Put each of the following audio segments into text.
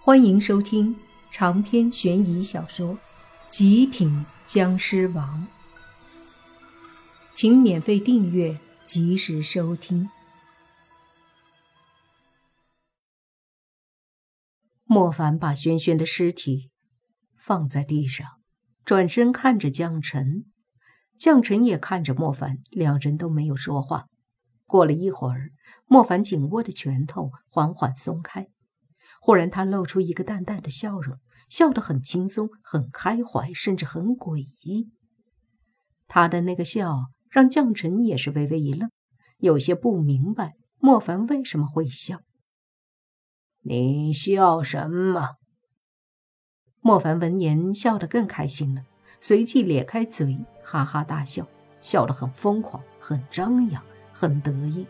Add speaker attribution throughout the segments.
Speaker 1: 欢迎收听长篇悬疑小说《极品僵尸王》，请免费订阅，及时收听。莫凡把轩轩的尸体放在地上，转身看着江晨，江晨也看着莫凡，两人都没有说话。过了一会儿，莫凡紧握的拳头缓缓松开。忽然，他露出一个淡淡的笑容，笑得很轻松、很开怀，甚至很诡异。他的那个笑让将臣也是微微一愣，有些不明白莫凡为什么会笑。
Speaker 2: 你笑什么？
Speaker 1: 莫凡闻言笑得更开心了，随即咧开嘴，哈哈大笑，笑得很疯狂、很张扬、很得意。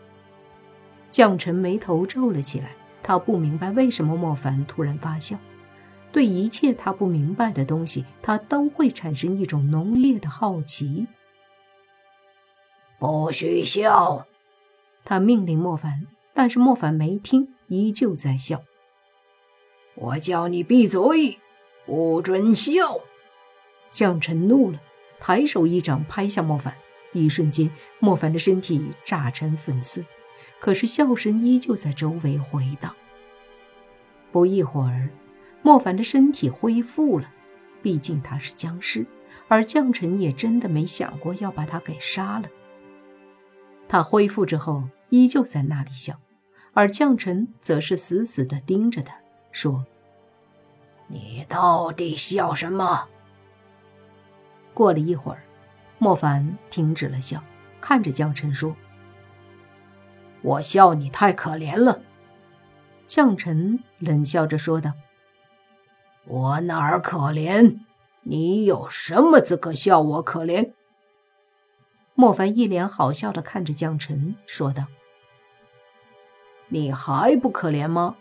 Speaker 1: 将臣眉头皱了起来。他不明白为什么莫凡突然发笑，对一切他不明白的东西，他都会产生一种浓烈的好奇。
Speaker 2: 不许笑！
Speaker 1: 他命令莫凡，但是莫凡没听，依旧在笑。
Speaker 2: 我叫你闭嘴，不准笑！
Speaker 1: 将臣怒了，抬手一掌拍向莫凡，一瞬间，莫凡的身体炸成粉碎。可是笑声依旧在周围回荡。不一会儿，莫凡的身体恢复了，毕竟他是僵尸，而将臣也真的没想过要把他给杀了。他恢复之后，依旧在那里笑，而将臣则是死死地盯着他，说：“
Speaker 2: 你到底笑什么？”
Speaker 1: 过了一会儿，莫凡停止了笑，看着将臣说。
Speaker 2: 我笑你太可怜了，
Speaker 1: 将臣冷笑着说道：“
Speaker 2: 我哪儿可怜？你有什么资格笑我可怜？”
Speaker 1: 莫凡一脸好笑的看着将臣说道：“
Speaker 2: 你还不可怜吗？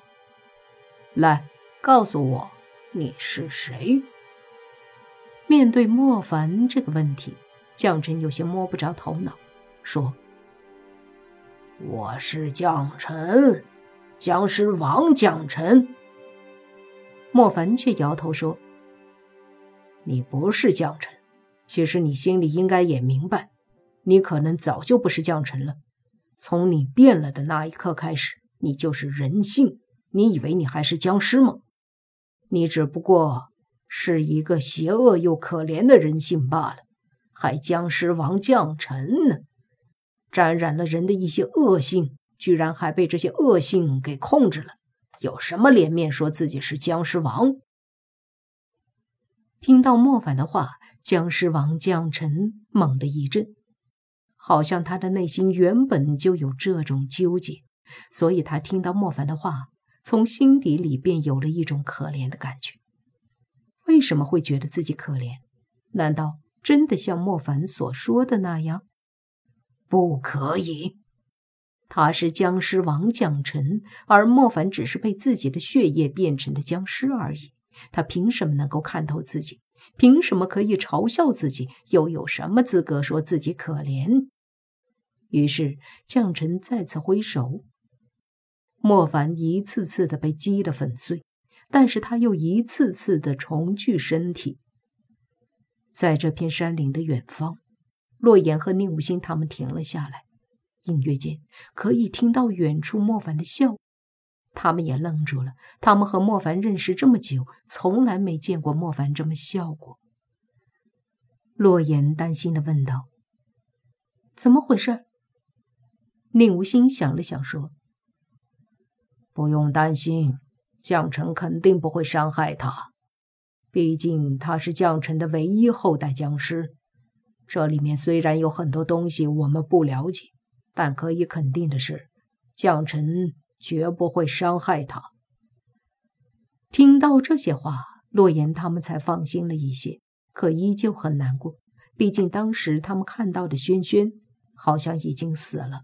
Speaker 2: 来，告诉我你是谁？”
Speaker 1: 面对莫凡这个问题，将臣有些摸不着头脑，说。
Speaker 2: 我是将臣，僵尸王将臣。
Speaker 1: 莫凡却摇头说：“
Speaker 2: 你不是将臣，其实你心里应该也明白，你可能早就不是将臣了。从你变了的那一刻开始，你就是人性。你以为你还是僵尸吗？你只不过是一个邪恶又可怜的人性罢了，还僵尸王将臣呢。”沾染了人的一些恶性，居然还被这些恶性给控制了，有什么脸面说自己是僵尸王？
Speaker 1: 听到莫凡的话，僵尸王将臣猛地一震，好像他的内心原本就有这种纠结，所以他听到莫凡的话，从心底里便有了一种可怜的感觉。为什么会觉得自己可怜？难道真的像莫凡所说的那样？
Speaker 2: 不可以，
Speaker 1: 他是僵尸王将臣，而莫凡只是被自己的血液变成的僵尸而已。他凭什么能够看透自己？凭什么可以嘲笑自己？又有什么资格说自己可怜？于是将臣再次挥手，莫凡一次次的被击得粉碎，但是他又一次次的重聚身体。在这片山林的远方。洛言和宁无心他们停了下来，隐约间可以听到远处莫凡的笑。他们也愣住了。他们和莫凡认识这么久，从来没见过莫凡这么笑过。洛言担心的问道：“怎么回事？”宁无心想了想说：“
Speaker 2: 不用担心，将臣肯定不会伤害他。毕竟他是将臣的唯一后代僵尸。”这里面虽然有很多东西我们不了解，但可以肯定的是，将臣绝不会伤害他。
Speaker 1: 听到这些话，洛言他们才放心了一些，可依旧很难过。毕竟当时他们看到的轩轩好像已经死了。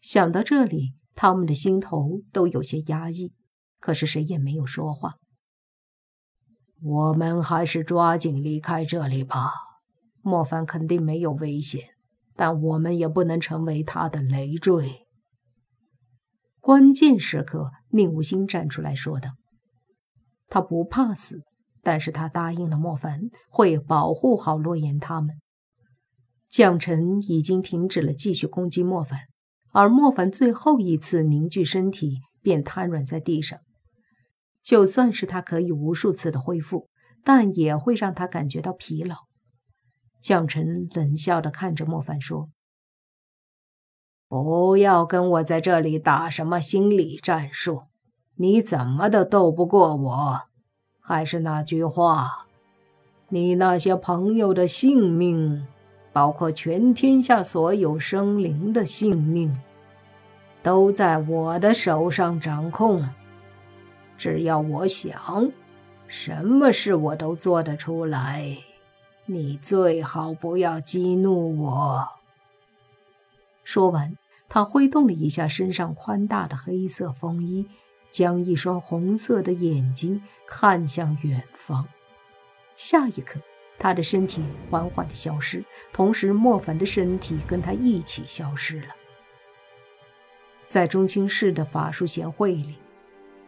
Speaker 1: 想到这里，他们的心头都有些压抑，可是谁也没有说话。
Speaker 2: 我们还是抓紧离开这里吧。莫凡肯定没有危险，但我们也不能成为他的累赘。
Speaker 1: 关键时刻，宁无心站出来说道：“他不怕死，但是他答应了莫凡会保护好洛言他们。将臣已经停止了继续攻击莫凡，而莫凡最后一次凝聚身体便瘫软在地上。就算是他可以无数次的恢复，但也会让他感觉到疲劳。将臣冷笑的看着莫凡说：“
Speaker 2: 不要跟我在这里打什么心理战术。”你怎么都斗不过我，还是那句话，你那些朋友的性命，包括全天下所有生灵的性命，都在我的手上掌控。只要我想，什么事我都做得出来。你最好不要激怒我。
Speaker 1: 说完，他挥动了一下身上宽大的黑色风衣。将一双红色的眼睛看向远方，下一刻，他的身体缓缓的消失，同时莫凡的身体跟他一起消失了。在中青市的法术协会里，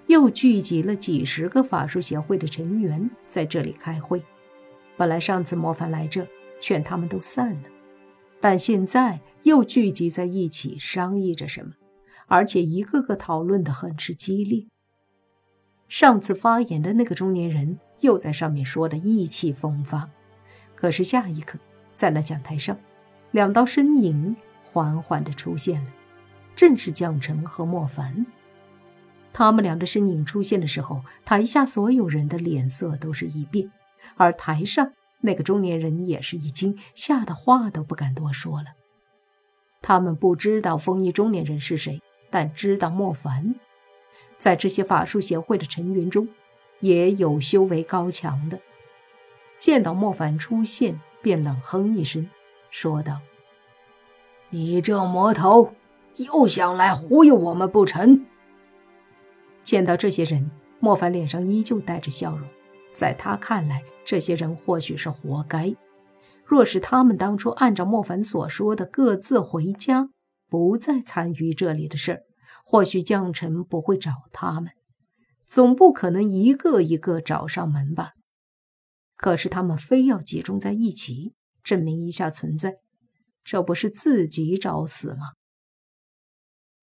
Speaker 1: 又聚集了几十个法术协会的成员在这里开会。本来上次莫凡来这劝他们都散了，但现在又聚集在一起商议着什么。而且一个个讨论的很是激烈。上次发言的那个中年人又在上面说的意气风发，可是下一刻，在那讲台上，两道身影缓缓的出现了，正是蒋晨和莫凡。他们俩的身影出现的时候，台下所有人的脸色都是一变，而台上那个中年人也是一惊，吓得话都不敢多说了。他们不知道风衣中年人是谁。但知道莫凡，在这些法术协会的成员中，也有修为高强的。见到莫凡出现，便冷哼一声，说道：“
Speaker 2: 你这魔头，又想来忽悠我们不成？”
Speaker 1: 见到这些人，莫凡脸上依旧带着笑容。在他看来，这些人或许是活该。若是他们当初按照莫凡所说的各自回家。不再参与这里的事儿，或许将臣不会找他们，总不可能一个一个找上门吧？可是他们非要集中在一起，证明一下存在，这不是自己找死吗？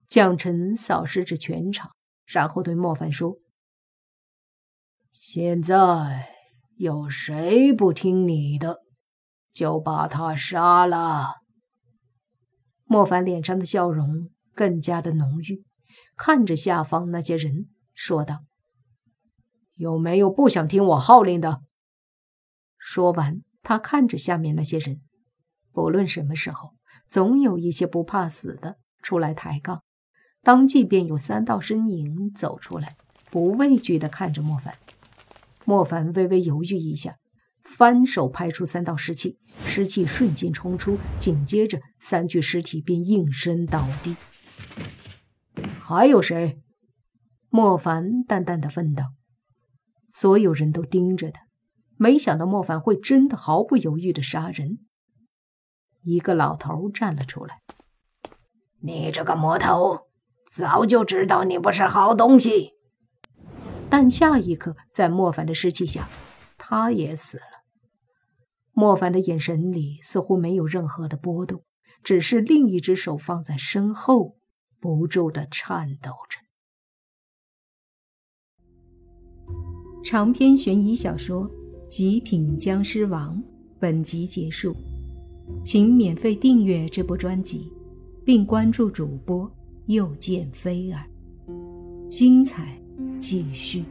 Speaker 1: 将臣扫视着全场，然后对莫凡说：“
Speaker 2: 现在有谁不听你的，就把他杀了。”
Speaker 1: 莫凡脸上的笑容更加的浓郁，看着下方那些人说道：“
Speaker 2: 有没有不想听我号令的？”
Speaker 1: 说完，他看着下面那些人，不论什么时候，总有一些不怕死的出来抬杠。当即便有三道身影走出来，不畏惧的看着莫凡。莫凡微微犹豫一下。翻手拍出三道尸气，尸气瞬间冲出，紧接着三具尸体便应声倒地。
Speaker 2: 还有谁？
Speaker 1: 莫凡淡淡的问道。所有人都盯着他，没想到莫凡会真的毫不犹豫的杀人。一个老头站了出来：“
Speaker 3: 你这个魔头，早就知道你不是好东西。”
Speaker 1: 但下一刻，在莫凡的尸气下，他也死了。莫凡的眼神里似乎没有任何的波动，只是另一只手放在身后，不住的颤抖着。长篇悬疑小说《极品僵尸王》本集结束，请免费订阅这部专辑，并关注主播又见菲儿，精彩继续。